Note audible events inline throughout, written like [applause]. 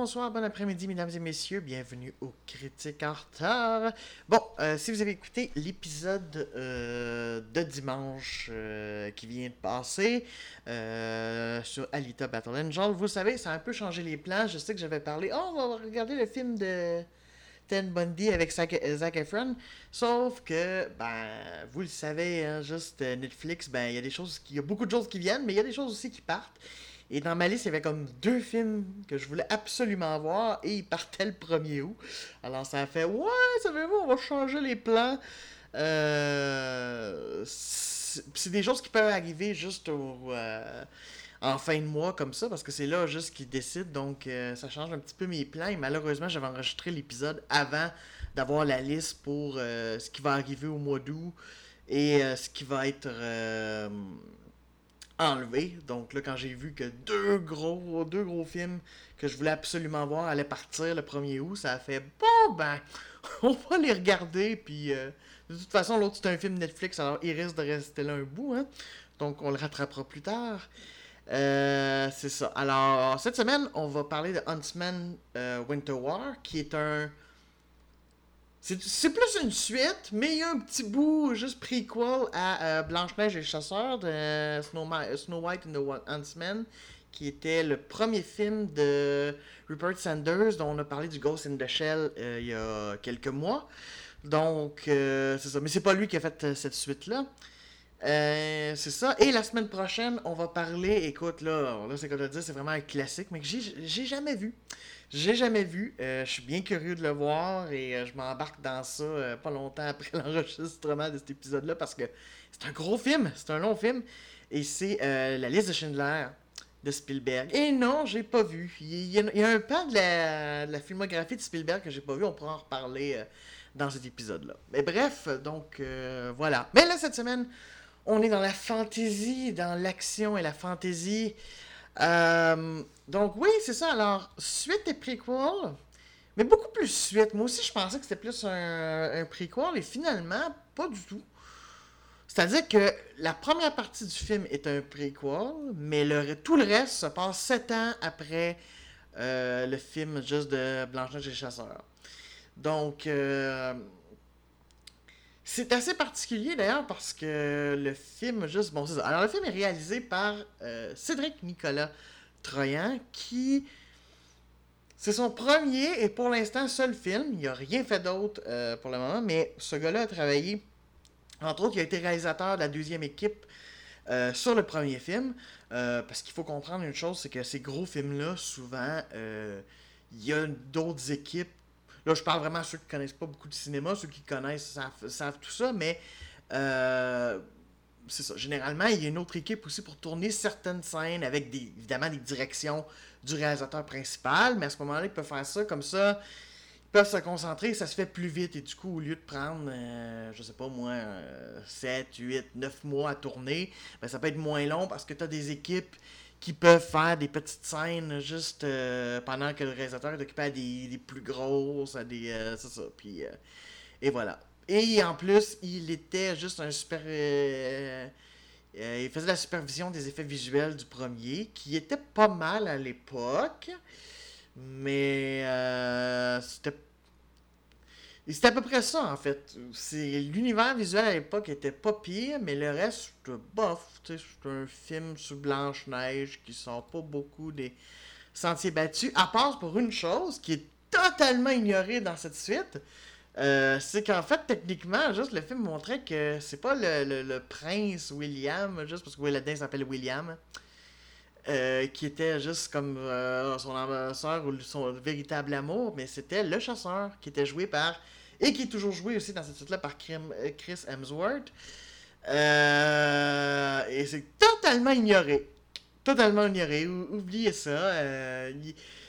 bonsoir, bon après-midi, mesdames et messieurs. Bienvenue au Critique en retard. Bon, euh, si vous avez écouté l'épisode euh, de dimanche euh, qui vient de passer sur Alita Battle Angel, vous savez, ça a un peu changé les plans. Je sais que j'avais parlé, oh, on va regarder le film de Ten Bundy avec Zac, Efron. Sauf que, ben, vous le savez, hein, juste Netflix, ben, il y a des choses, il y a beaucoup de choses qui viennent, mais il y a des choses aussi qui partent. Et dans ma liste, il y avait comme deux films que je voulais absolument voir et ils partaient le 1er août. Alors ça a fait Ouais, savez-vous, on va changer les plans. Euh, c'est des choses qui peuvent arriver juste euh, en fin de mois comme ça, parce que c'est là juste qu'ils décident. Donc euh, ça change un petit peu mes plans. Et malheureusement, j'avais enregistré l'épisode avant d'avoir la liste pour ce qui va arriver au mois d'août et ce qui va être enlevé. Donc là, quand j'ai vu que deux gros, deux gros films que je voulais absolument voir allaient partir le 1er août, ça a fait bon ben, [laughs] on va les regarder. Puis euh, de toute façon, l'autre c'est un film Netflix, alors il risque de rester là un bout. Hein? Donc on le rattrapera plus tard. Euh, c'est ça. Alors, cette semaine, on va parler de Huntsman euh, Winter War, qui est un c'est plus une suite, mais il y a un petit bout juste prequel à euh, Blanche-Neige et le chasseur de Snow, White and the Huntsman, qui était le premier film de Rupert Sanders, dont on a parlé du Ghost in the Shell euh, il y a quelques mois. Donc, euh, c'est ça. Mais c'est pas lui qui a fait cette suite-là. C'est ça. Et la semaine prochaine, on va parler. Écoute, là, là c'est comme je dire, c'est vraiment un classique, mais que j'ai jamais vu. J'ai jamais vu. Euh, je suis bien curieux de le voir et euh, je m'embarque dans ça euh, pas longtemps après [laughs] l'enregistrement de cet épisode-là parce que c'est un gros film, c'est un long film et c'est La liste de Schindler de Spielberg. Et non, j'ai pas vu. Il y, a, un pan de la, filmographie de Spielberg que j'ai pas vu, on pourra en reparler dans cet épisode-là. Mais bref, donc voilà. Mais là, cette semaine, on est dans la fantaisie, dans l'action et la fantaisie. Euh, donc oui, c'est ça. Alors, suite et prequel, mais beaucoup plus suite. Moi aussi, je pensais que c'était plus un, un prequel, et finalement, pas du tout. C'est-à-dire que la première partie du film est un prequel, mais tout le reste se passe sept ans après euh, le film juste de Blanche-Neige et Chasseur. Donc, euh, c'est assez particulier d'ailleurs parce que le film, juste, bon. Alors, le film est réalisé par Cédric Nicolas Troyan, qui. C'est son premier et pour l'instant seul film. Il n'a rien fait d'autre euh, pour le moment, mais ce gars-là a travaillé. Entre autres, il a été réalisateur de la deuxième équipe euh, sur le premier film. Euh, parce qu'il faut comprendre une chose, c'est que ces gros films-là, souvent, il y a d'autres équipes. Là, je parle vraiment à ceux qui connaissent pas beaucoup de cinéma, ceux qui connaissent savent, tout ça, mais c'est ça. Généralement, il y a une autre équipe aussi pour tourner certaines scènes avec évidemment des directions du réalisateur principal, mais à ce moment-là, ils peuvent faire ça comme ça. Ils peuvent se concentrer, ça se fait plus vite. Et du coup, au lieu de prendre, euh, je sais pas moi, 7, 8, 9 mois à tourner, ben, ça peut être moins long parce que tu as des équipes qui peuvent faire des petites scènes juste euh, pendant que le réalisateur est occupé à des, plus grosses, à des. Euh, c'est ça. Puis, et voilà. Et en plus, il était juste un super. Euh, euh, il faisait la supervision des effets visuels du premier, qui était pas mal à l'époque. Mais euh, c'était. C'était à peu près ça, en fait. C'est L'univers visuel à l'époque était pas pire, mais le reste, c'était bof. C'est un film sous Blanche-Neige qui sort pas beaucoup des sentiers battus, à part pour une chose qui est totalement ignorée dans cette suite euh, c'est qu'en fait, techniquement, juste le film montrait que c'est pas le, prince William, juste parce que Willadin s'appelle William, euh, qui était juste comme euh, son ambassadeur ou son véritable amour, mais c'était le chasseur qui était joué par, et qui est toujours joué aussi dans cette suite-là par Chris Hemsworth. et c'est totalement ignoré. Totalement ignoré. oubliez ça.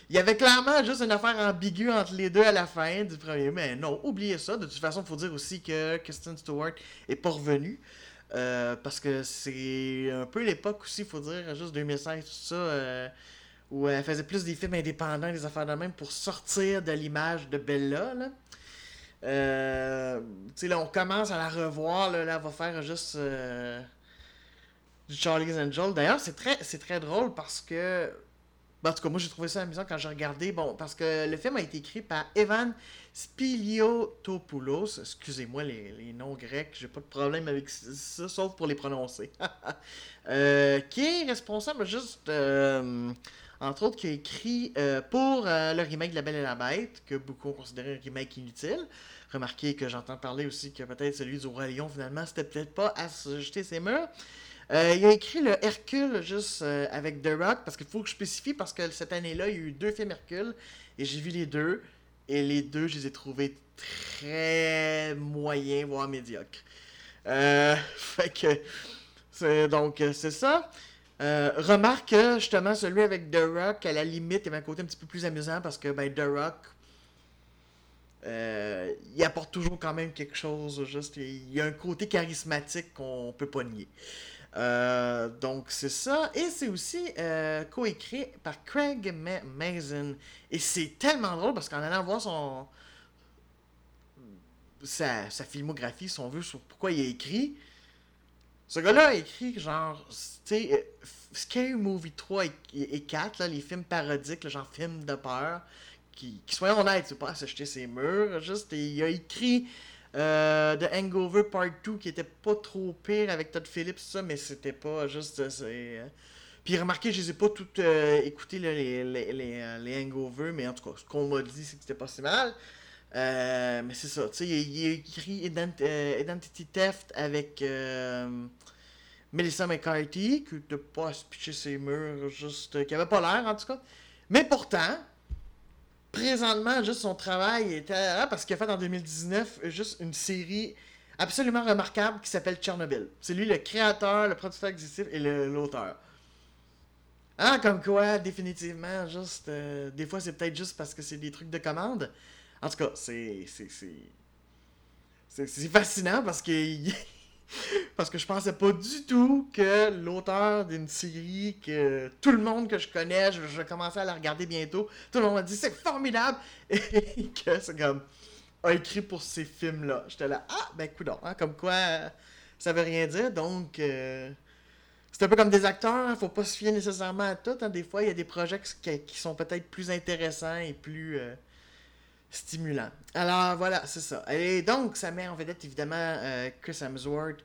Il y avait clairement juste une affaire ambiguë entre les deux à la fin du premier. Mais non, oubliez ça. De toute façon, il faut dire aussi que Kristen Stewart est pas revenue. Euh, parce que c'est un peu l'époque aussi, il faut dire, juste 2016, tout ça, euh, où elle faisait plus des films indépendants, des affaires de même, pour sortir de l'image de Bella. Là. Euh, là, on commence à la revoir, là, elle va faire juste du Charlie's Angel. D'ailleurs, c'est très, c'est très drôle parce que. Ben, en tout cas, moi j'ai trouvé ça amusant quand j'ai regardé. Bon, parce que le film a été écrit par Evan Spiliotopoulos. Excusez-moi les, noms grecs, j'ai pas de problème avec ça, sauf pour les prononcer. [laughs] Euh, qui est responsable juste. euh, entre autres, qui a écrit euh, pour le remake de La Belle et la Bête, que beaucoup ont considéré un remake inutile. Remarquez que j'entends parler aussi que peut-être celui du Roi Lion, finalement, c'était peut-être pas à se jeter ses murs. Euh, il a écrit le Hercule juste euh, avec The Rock, parce qu'il faut que je spécifie, parce que cette année-là, il y a eu deux films Hercule, et j'ai vu les deux, et les deux, je les ai trouvés très moyens, voire médiocres. Euh, [laughs] fait que, c'est, donc, c'est ça. Remarque que, justement, celui avec The Rock, à la limite, il y avait un côté un petit peu plus amusant, parce que, ben, The Rock, il apporte toujours quand même quelque chose, juste, il y a un côté charismatique qu'on peut pas nier. Euh, donc c'est ça. Et c'est aussi euh, coécrit par Craig Ma- Mazin. Et c'est tellement drôle parce qu'en allant voir son sa, sa filmographie, si on veut, sur pourquoi il a écrit, ce gars-là a écrit genre, tu sais, euh, Scary Movie 3 et, et 4, là, les films parodiques, là, genre films de peur, qui, qui soyons honnêtes, c'est pas à s'acheter ses murs, juste, et il a écrit euh, The Hangover Part 2 qui était pas trop pire avec Todd Phillips, ça, mais c'était pas juste. euh, euh, Puis remarquez, je les ai pas toutes euh, écoutées, les, les, euh, les Hangover, mais en tout cas, ce qu'on m'a dit, c'est que c'était pas si mal. Mais c'est ça, tu sais, il, a écrit Ident- Identity Theft avec Melissa McCarthy, qui était pas à se ses murs, juste. qui avait pas l'air en tout cas. Mais pourtant, présentement, juste son travail était. ah, parce qu'il a fait en 2019 euh, juste une série absolument remarquable qui s'appelle Tchernobyl. C'est lui le créateur, le producteur exécutif et l'auteur. Ah, comme quoi, définitivement, juste. euh, des fois, c'est peut-être juste parce que c'est des trucs de commande. En tout cas, c'est- c'est fascinant parce que. [laughs] [laughs] Parce que je pensais pas du tout que l'auteur d'une série que tout le monde que je connais, je, vais à la regarder bientôt, tout le monde m'a dit c'est formidable [laughs] et que c'est comme a écrit pour ces films-là. J'étais là, ah ben coudonc, hein, comme quoi euh, ça veut rien dire, donc euh, c'est un peu comme des acteurs, hein, faut pas se fier nécessairement à tout. hein. Des fois, il y a des projets qui, qui sont peut-être plus intéressants et plus euh, stimulants. Alors voilà, c'est ça. Et donc, ça met en vedette évidemment euh, Chris Hemsworth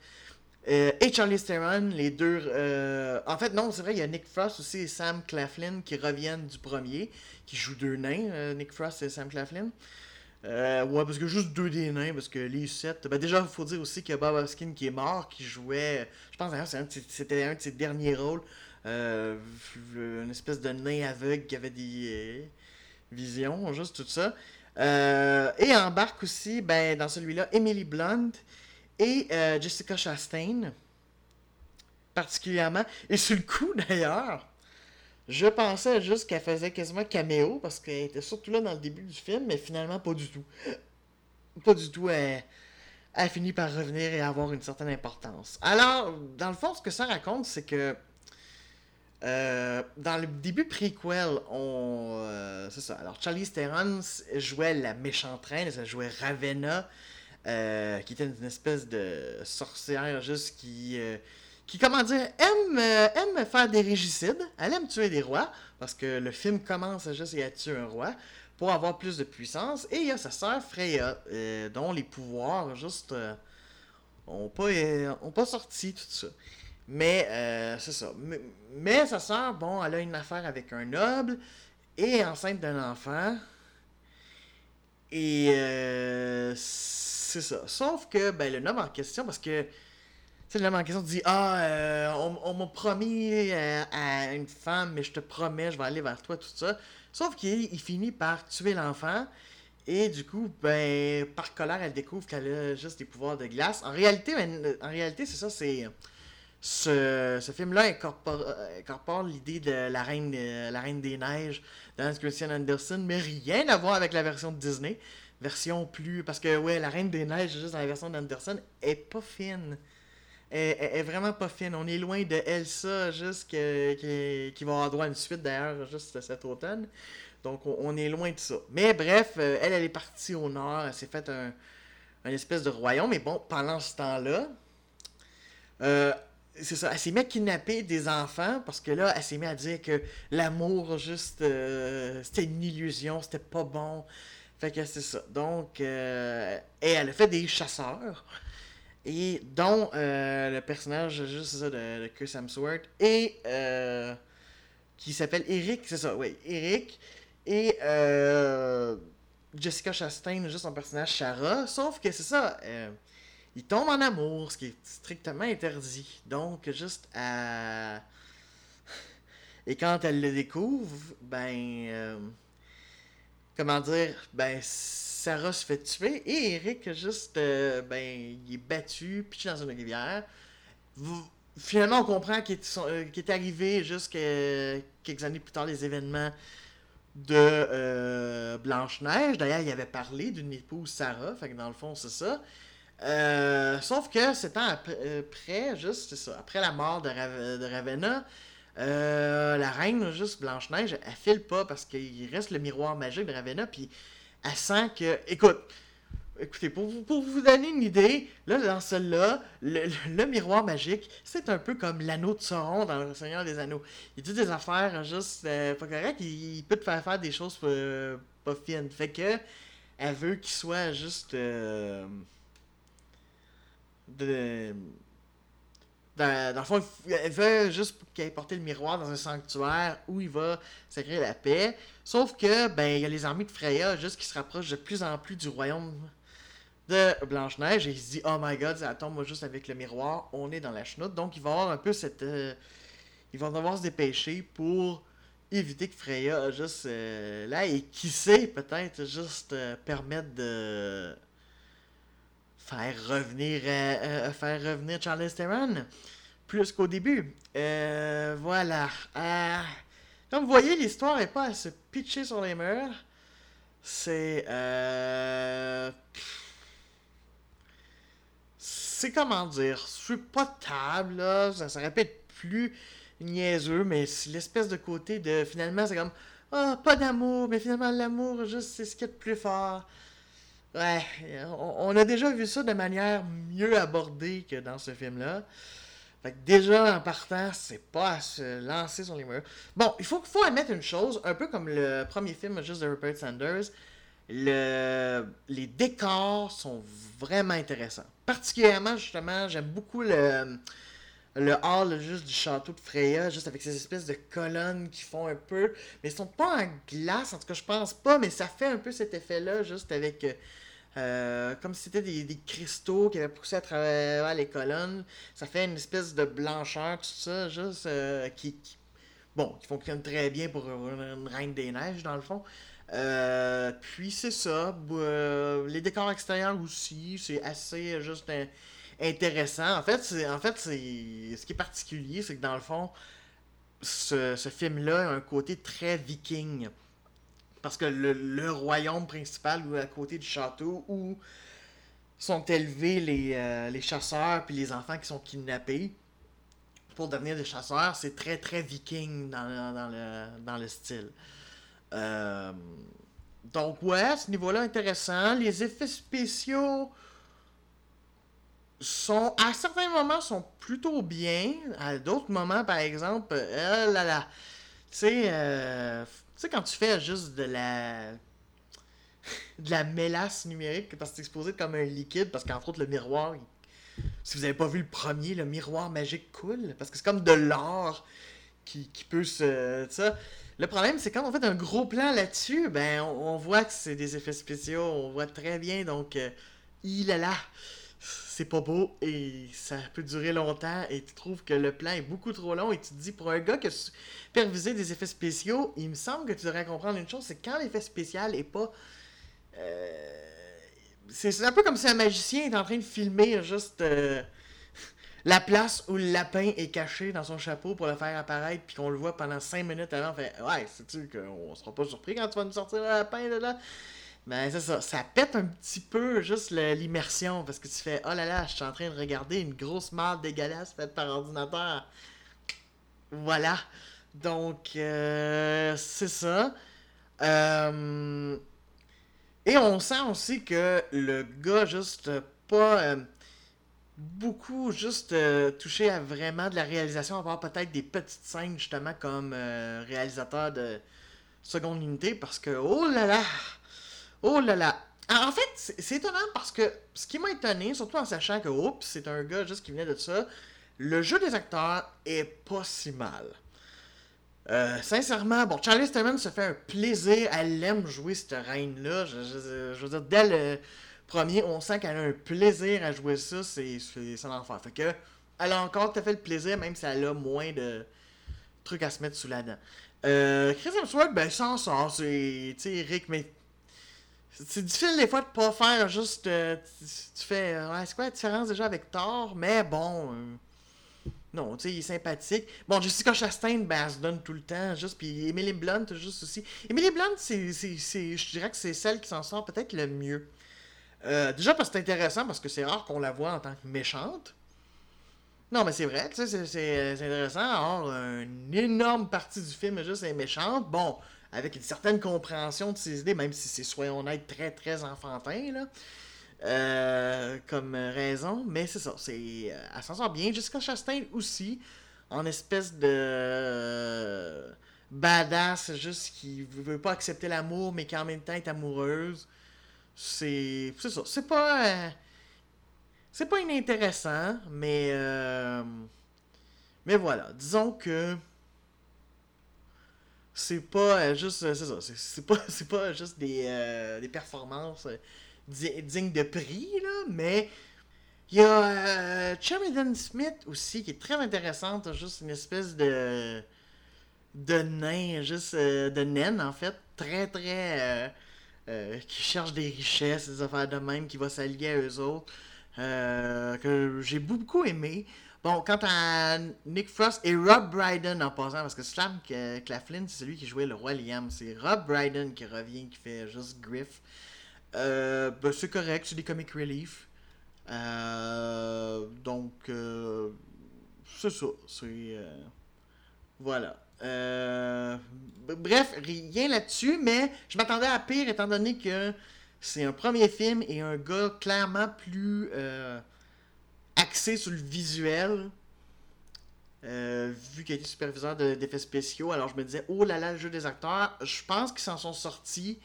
euh, et Charlie Theron, les deux. euh, En fait, non, c'est vrai, il y a Nick Frost aussi et Sam Claflin qui reviennent du premier, qui jouent deux nains, Nick Frost et Sam Claflin. Ouais, parce que juste deux des nains, parce que les sept. Ben déjà, il faut dire aussi qu'il y a Bob Hoskin qui est mort, qui jouait. Je pense d'ailleurs, c'était un de ses derniers rôles. Une espèce de nain aveugle qui avait des visions, juste tout ça. Euh, et embarque aussi, ben, dans celui-là, Emily Blunt et euh, Jessica Chastain, particulièrement. Et sur le coup, [laughs] d'ailleurs, je pensais juste qu'elle faisait quasiment caméo, parce qu'elle était surtout là dans le début du film, mais finalement pas du tout. Pas du tout, elle, elle finit par revenir et avoir une certaine importance. Alors, dans le fond, ce que ça raconte, c'est que euh, dans le début prequel, on. euh, c'est ça. Alors, Charlie Theron jouait la méchante reine, elle jouait Ravenna, euh, qui était une espèce de sorcière juste qui. qui, comment dire, aime, aime faire des régicides. Elle aime tuer des rois, parce que le film commence juste à tuer un roi, pour avoir plus de puissance. Et il y a sa sœur Freya, dont les pouvoirs, juste, euh, ont, pas, ont pas sorti, tout ça. Mais, euh, c'est ça. Mais, sa sœur, bon, elle a une affaire avec un noble, et enceinte d'un enfant. Et, euh, c'est ça. Sauf que, ben, le noble en question, parce que, le noble en question dit Ah, euh, on, on m'a promis euh, à une femme, mais je te promets, je vais aller vers toi, tout ça. Sauf qu'il il finit par tuer l'enfant. Et du coup, ben, par colère, elle découvre qu'elle a juste des pouvoirs de glace. En réalité, en réalité c'est ça, c'est. Ce, ce film-là incorpore, euh, incorpore l'idée de la reine, de- la reine des neiges dans Christian Anderson, mais rien à voir avec la version de Disney. Version plus. Parce que, ouais, la reine des neiges, juste dans la version d'Anderson, est pas fine. Elle est vraiment pas fine. On est loin de Elsa, juste que, qui, qui va avoir droit à une suite d'ailleurs, juste cet automne. Donc, on, on est loin de ça. Mais bref, euh, elle, elle est partie au nord. Elle s'est faite un, un espèce de royaume. Mais bon, pendant ce temps-là, euh, c'est ça, elle s'est mise à kidnapper des enfants parce que là, elle s'est mise à dire que l'amour, juste, euh, c'était une illusion, c'était pas bon. Fait que c'est ça. Donc, euh, et elle a fait des chasseurs. Et dont euh, le personnage, juste ça, de, de Chris Hemsworth. Et qui s'appelle Eric, c'est ça, oui, Eric. Et Jessica Chastain, juste son personnage Shara. Sauf que c'est ça il tombe en amour, ce qui est strictement interdit. Donc, juste à. Et quand elle le découvre, ben. Euh, comment dire Ben, Sarah se fait tuer et Eric, juste. Euh, ben, il est battu, pitché dans une rivière. Finalement, on comprend qu'il est, euh, est, arrivé juste quelques années plus tard les événements de Blanche-Neige. D'ailleurs, il avait parlé d'une épouse Sarah, fait que dans le fond, c'est ça. Euh, sauf que c'est après, euh, juste, après la mort de, Ravenna, euh, la reine, juste Blanche-Neige, elle file pas parce qu'il reste le miroir magique de Ravenna, puis elle sent que. Écoute, écoutez, pour vous, donner une idée, là, dans celle-là, le, miroir magique, c'est un peu comme l'anneau de Sauron dans Le Seigneur des Anneaux. Il dit des affaires juste pas correctes, il, peut te faire faire des choses pas, pas fines. Fait que, elle veut qu'il soit juste de. Dans, le fond, elle veut juste qu'il ait porté le miroir dans un sanctuaire où il va sacrer la paix. Sauf que, ben, il y a les armées de Freya juste qui se rapprochent de plus en plus du royaume de Blanche-Neige et il se dit Oh my god, ça tombe juste avec le miroir, on est dans la chenoute. Donc il va avoir un peu cette. Euh, il va devoir se dépêcher pour éviter que Freya juste euh, là et qui sait peut-être juste euh, permettre de faire revenir, euh, euh, faire revenir Charles Theron plus qu'au début. Euh, voilà. comme vous voyez, l'histoire n'est pas à se pitcher sur les murs. C'est. c'est comment dire? C'est pas table, là. Ça, répète plus niaiseux, mais c'est l'espèce de côté de. Finalement, c'est comme. Ah, pas d'amour, mais finalement, l'amour, juste, c'est ce qui est le plus fort. Ouais, on, a déjà vu ça de manière mieux abordée que dans ce film-là. Fait que déjà, en partant, c'est pas à se lancer sur les murs. Bon, il faut, faut admettre une chose, un peu comme le premier film juste de Rupert Sanders, le, les décors sont vraiment intéressants. Particulièrement, justement, j'aime beaucoup le, le hall juste du château de Freya, juste avec ces espèces de colonnes qui font un peu... Mais ils sont pas en glace, en tout cas, je pense pas, mais ça fait un peu cet effet-là, juste avec... Euh, euh, comme si c'était des, cristaux qui avaient poussé à travers les colonnes. Ça fait une espèce de blancheur, tout ça, juste euh, qui, Bon, qui fonctionne très bien pour une reine des neiges, dans le fond. Euh, puis c'est ça. les décors extérieurs aussi, c'est assez juste intéressant. En fait, c'est, en fait ce qui est particulier, c'est que dans le fond, ce, film-là a un côté très viking. Parce que le, royaume principal, ou à côté du château, où sont élevés les, euh, les chasseurs puis les enfants qui sont kidnappés pour devenir des chasseurs, c'est très très viking dans, dans, le, dans le style. Euh, donc ouais, ce niveau-là intéressant. Les effets spéciaux sont à certains moments sont plutôt bien. À d'autres moments, par exemple, euh, là là, tu sais, euh, quand tu fais juste de la. de la mélasse numérique, parce que c'est exposé comme un liquide, parce qu'entre autres, le miroir. Si vous n'avez pas vu le premier, le miroir magique coule, parce que c'est comme de l'or qui, peut se. Le problème, c'est quand on fait un gros plan là-dessus, ben, on, voit que c'est des effets spéciaux, on voit très bien, donc. Euh, il est là c'est pas beau et ça peut durer longtemps et tu trouves que le plan est beaucoup trop long et tu te dis pour un gars qui a supervisé des effets spéciaux, il me semble que tu devrais comprendre une chose, c'est quand l'effet spécial est pas euh, c'est un peu comme si un magicien est en train de filmer juste euh, la place où le lapin est caché dans son chapeau pour le faire apparaître puis qu'on le voit pendant 5 minutes avant, on fait ouais, c'est-tu qu'on sera pas surpris quand tu vas nous sortir le lapin de là? Ben, c'est ça. Ça pète un petit peu juste l'immersion parce que tu fais Oh là là, je suis en train de regarder une grosse marde dégueulasse faite par ordinateur. Voilà. Donc, euh, c'est ça. Euh, et on sent aussi que le gars, juste pas. Euh, beaucoup juste touché à vraiment de la réalisation, avoir peut-être des petites scènes justement comme réalisateur de seconde unité parce que oh là là, oh là là. En fait, c'est étonnant parce que ce qui m'a étonné, surtout en sachant que oups, c'est un gars juste qui venait de ça, le jeu des acteurs est pas si mal. Euh, sincèrement, bon, Charlie Theron se fait un plaisir, elle aime jouer cette reine-là. Je, veux dire, dès le premier, on sent qu'elle a un plaisir à jouer ça, c'est son enfant. Fait que, elle a encore tout à fait le plaisir, même si elle a moins de trucs à se mettre sous la dent. Euh, Chris Hemsworth, ben, sans ça, c'est, tu sais, Rick, c'est difficile des fois de pas faire juste, euh, tu, fais, ouais, c'est quoi la différence déjà avec Thor, mais bon, euh, non, tu sais, il est sympathique. Bon, Jessica Chastain, ben, elle se donne tout le temps, juste, puis Emily Blunt, juste aussi. Emily Blunt, c'est, je dirais que c'est celle qui s'en sort peut-être le mieux. Euh, déjà parce que c'est intéressant, parce que c'est rare qu'on la voit en tant que méchante. Non, mais c'est vrai, tu sais, c'est intéressant. Alors, une énorme partie du film est juste méchante. Bon, avec une certaine compréhension de ses idées, même si c'est, soyons honnêtes, très, très enfantin, là. Euh, comme raison. Mais c'est ça, c'est, euh, elle s'en sort bien. Jessica Chastain aussi, en espèce de badass, juste qui veut pas accepter l'amour, mais qui en même temps est amoureuse. C'est. C'est ça. C'est pas. Euh, c'est pas inintéressant, mais. Euh, mais voilà. Disons que. C'est pas euh, juste. C'est ça. C'est pas, [laughs] pas juste des, des performances dignes de prix, là, mais. Il y a Sheridan Smith aussi qui est très intéressante, juste une espèce de de nain, juste de naine en fait, très très euh, qui cherche des richesses, des affaires de même, qui va s'allier à eux autres, euh, que j'ai beaucoup aimé. Bon, quant à Nick Frost et Rob Brydon en passant, parce que Slam Claflin, c'est celui qui jouait le roi Liam. C'est Rob Brydon qui revient, qui fait juste Griff. Euh, ben, c'est correct, c'est des comic relief. donc, c'est ça. C'est. voilà. Euh, bref, rien là-dessus, mais je m'attendais à pire étant donné que c'est un premier film et un gars clairement plus axé sur le visuel. Euh, vu qu'il été superviseur d'effets spéciaux, alors je me disais, oh là là, le jeu des acteurs, je pense qu'ils s'en sont sortis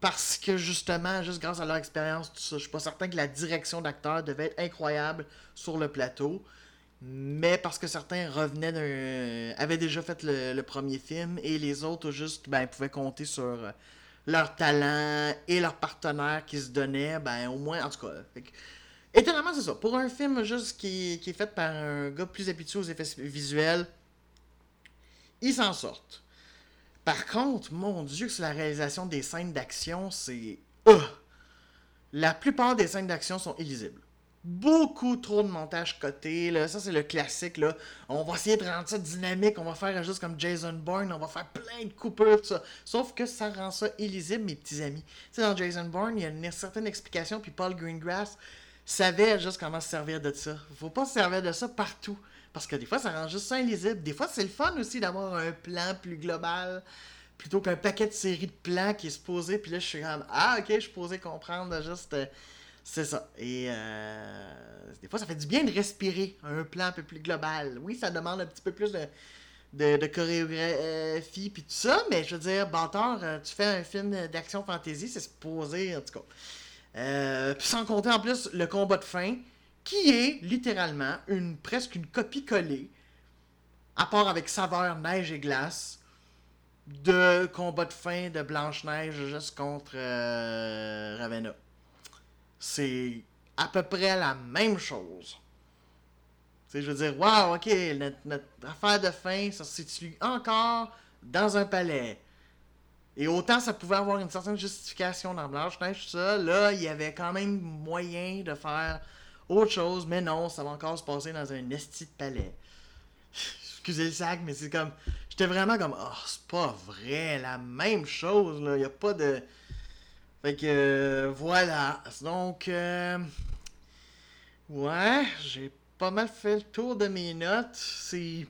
parce que justement, juste grâce à leur expérience, tout ça, je suis pas certain que la direction d'acteur devait être incroyable sur le plateau mais parce que certains revenaient d'un. avaient déjà fait le, premier film et les autres juste ben, pouvaient compter sur euh, leur talent et leurs partenaires qui se donnaient, ben au moins, en tout cas. Étonnamment, c'est ça. Pour un film juste qui, qui, est fait par un gars plus habitué aux effets visuels, ils s'en sortent. Par contre, mon dieu, que c'est la réalisation des scènes d'action, c'est. Euh, la plupart des scènes d'action sont illisibles beaucoup trop de montage côté. Là. Ça, c'est le classique. Là. On va essayer de rendre ça dynamique. On va faire juste comme Jason Bourne. On va faire plein de coupures, tout ça. Sauf que ça rend ça illisible, mes petits amis. Tu sais, dans Jason Bourne, il y a une certaine explication. Puis Paul Greengrass savait juste comment se servir de ça. Faut pas se servir de ça partout. Parce que des fois, ça rend juste ça illisible. Des fois, c'est le fun aussi d'avoir un plan plus global plutôt qu'un paquet de séries de plans qui est supposé. Puis là, je suis comme, ah, ok, je suis posé comprendre juste. Euh, c'est ça. Et euh, des fois, ça fait du bien de respirer un plan un peu plus global. Oui, ça demande un petit peu plus de, de, chorégraphie puis tout ça, mais je veux dire, bâtard, euh, tu fais un film d'action fantasy, c'est supposé, en tout cas. Euh, sans compter en plus le combat de fin, qui est littéralement presque une copie collée, à part avec saveur neige et glace, de combat de fin de Blanche-Neige juste contre Ravenna c'est à peu près la même chose. Tu sais, je veux dire, waouh, ok, notre, affaire de fin, ça se situe encore dans un palais. Et autant ça pouvait avoir une certaine justification dans Blanche-Neige, tout ça, là, il y avait quand même moyen de faire autre chose, mais non, ça va encore se passer dans un esti de palais. Excusez le sac, mais c'est comme. J'étais vraiment comme, oh, c'est pas vrai, la même chose, là, il a pas de. Fait que voilà. Donc, euh, ouais, j'ai pas mal fait le tour de mes notes. C'est.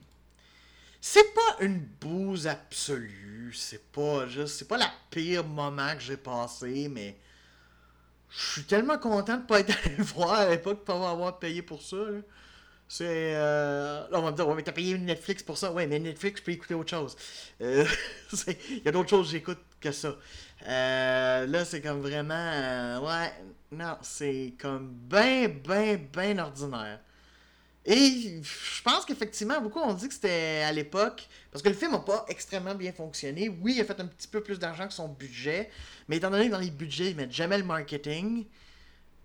C'est pas une bouse absolue. C'est pas juste. C'est pas la pire moment que j'ai passé, mais. je suis tellement content de pas être [laughs] allé voir à l'époque, pas avoir payé pour ça. C'est. Euh... Là, on va me dire, ouais, mais t'as payé Netflix pour ça. Ouais, mais Netflix, je peux écouter autre chose. Euh, [laughs] il y a d'autres choses que j'écoute que ça. Euh, là, c'est comme vraiment. Ouais, non, c'est comme ben, ben, ben ordinaire. Et je pense qu'effectivement, beaucoup ont dit que c'était à l'époque, parce que le film n'a pas extrêmement bien fonctionné. Oui, il a fait un petit peu plus d'argent que son budget, mais étant donné que dans les budgets, ils mettent jamais le marketing,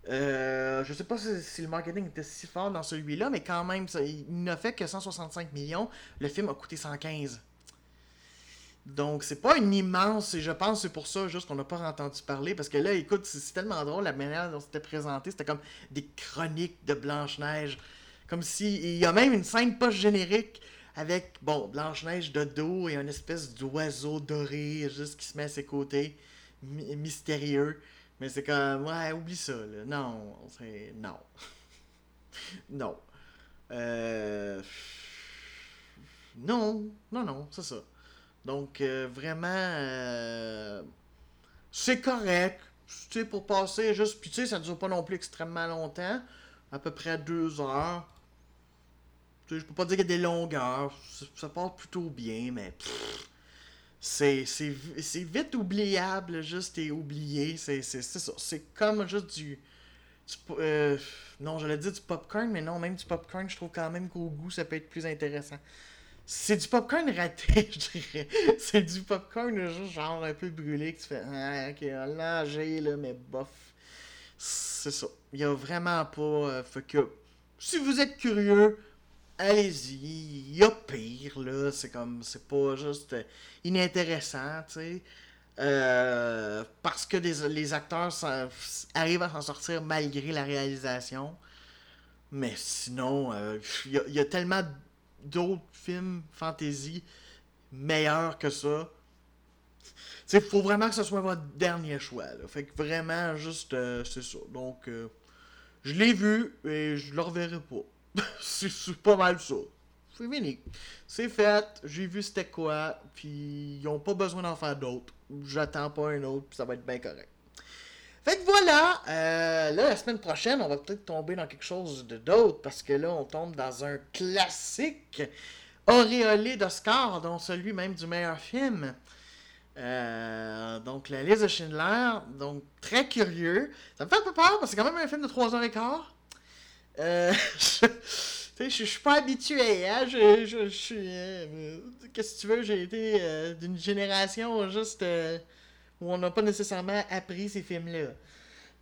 euh, je sais pas si, le marketing était si fort dans celui-là, mais quand même, il n'a fait que 165 millions. Le film a coûté 115. Donc, c'est pas une immense, et je pense c'est pour ça juste qu'on n'a pas entendu parler, parce que là, écoute, c'est tellement drôle la manière dont c'était présenté, c'était comme des chroniques de Blanche-Neige. Comme si, il y a même une scène post-générique avec, bon, Blanche-Neige de dos et une espèce d'oiseau doré juste qui se met à ses côtés, mystérieux. Mais c'est comme, ouais, oublie ça, là. Non, c'est. Non. [laughs] non. Euh. Non, non, non, c'est ça. Donc, euh, vraiment, euh, c'est correct. Tu sais, pour passer juste. Puis, tu sais, ça dure pas non plus extrêmement longtemps. À peu près deux heures. Je peux pas dire qu'il y a des longueurs. Ça, passe plutôt bien, mais. C'est vite oubliable, juste et oublié. C'est ça. C'est comme juste du. Euh, non, j'allais dire du popcorn, mais non, même du popcorn, je trouve quand même qu'au goût, ça peut être plus intéressant. C'est du popcorn raté, [laughs] je dirais. C'est du popcorn genre un peu brûlé que tu fais ah, ok, allongé là, mais bof. C'est ça. Il y a vraiment pas. Euh, fait que si vous êtes curieux, allez-y. Il y a pire là. C'est comme. C'est pas juste euh, inintéressant, tu sais. Euh, parce que les acteurs arrivent à s'en sortir malgré la réalisation. Mais sinon, il y, a tellement d'autres films fantasy meilleurs que ça. Il faut vraiment que ce soit votre dernier choix. Fait que vraiment, juste, euh, c'est ça. Donc, euh, je l'ai vu et je le reverrai pas. [laughs] c'est pas mal ça. C'est fini. C'est fait, j'ai vu c'était quoi, puis ils ont pas besoin d'en faire d'autres. J'attends pas un autre, puis ça va être bien correct. Fait que voilà, euh, là, la semaine prochaine, on va peut-être tomber dans quelque chose de d'autre, parce que là, on tombe dans un classique auréolé d'Oscar, dont celui même du meilleur film. Euh, donc, la liste de Schindler, donc très curieux. Ça me fait un peu peur, parce que c'est quand même un film de 3h15. Euh, [laughs] je, je, suis pas habitué, hein, je, je, suis... Euh, qu'est-ce que tu veux, j'ai été euh, d'une génération juste où on n'a pas nécessairement appris ces films-là.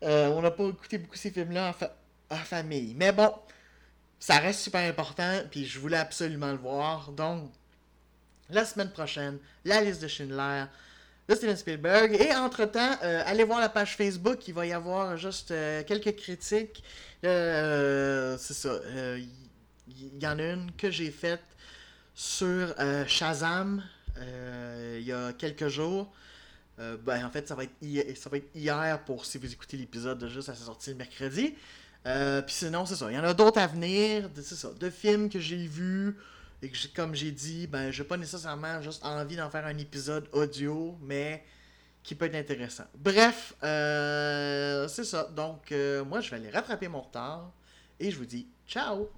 On n'a pas écouté beaucoup ces films-là en, famille. Mais bon, ça reste super important, puis je voulais absolument le voir. Donc, la semaine prochaine, la liste de Schindler de Steven Spielberg. Et entre-temps, euh, allez voir la page Facebook, il va y avoir juste euh, quelques critiques. c'est ça. Il y, en a une que j'ai faite sur Shazam il y a quelques jours. Euh, ben, en fait, ça va, être hier, pour si vous écoutez l'épisode juste à sa sortie le mercredi. Euh, puis sinon, c'est ça. Il y en a d'autres à venir. C'est ça. De films que j'ai vus. Et que, comme j'ai dit, ben, j'ai pas nécessairement juste envie d'en faire un épisode audio, mais qui peut être intéressant. Bref, euh, c'est ça. Donc, moi, je vais aller rattraper mon retard. Et je vous dis ciao!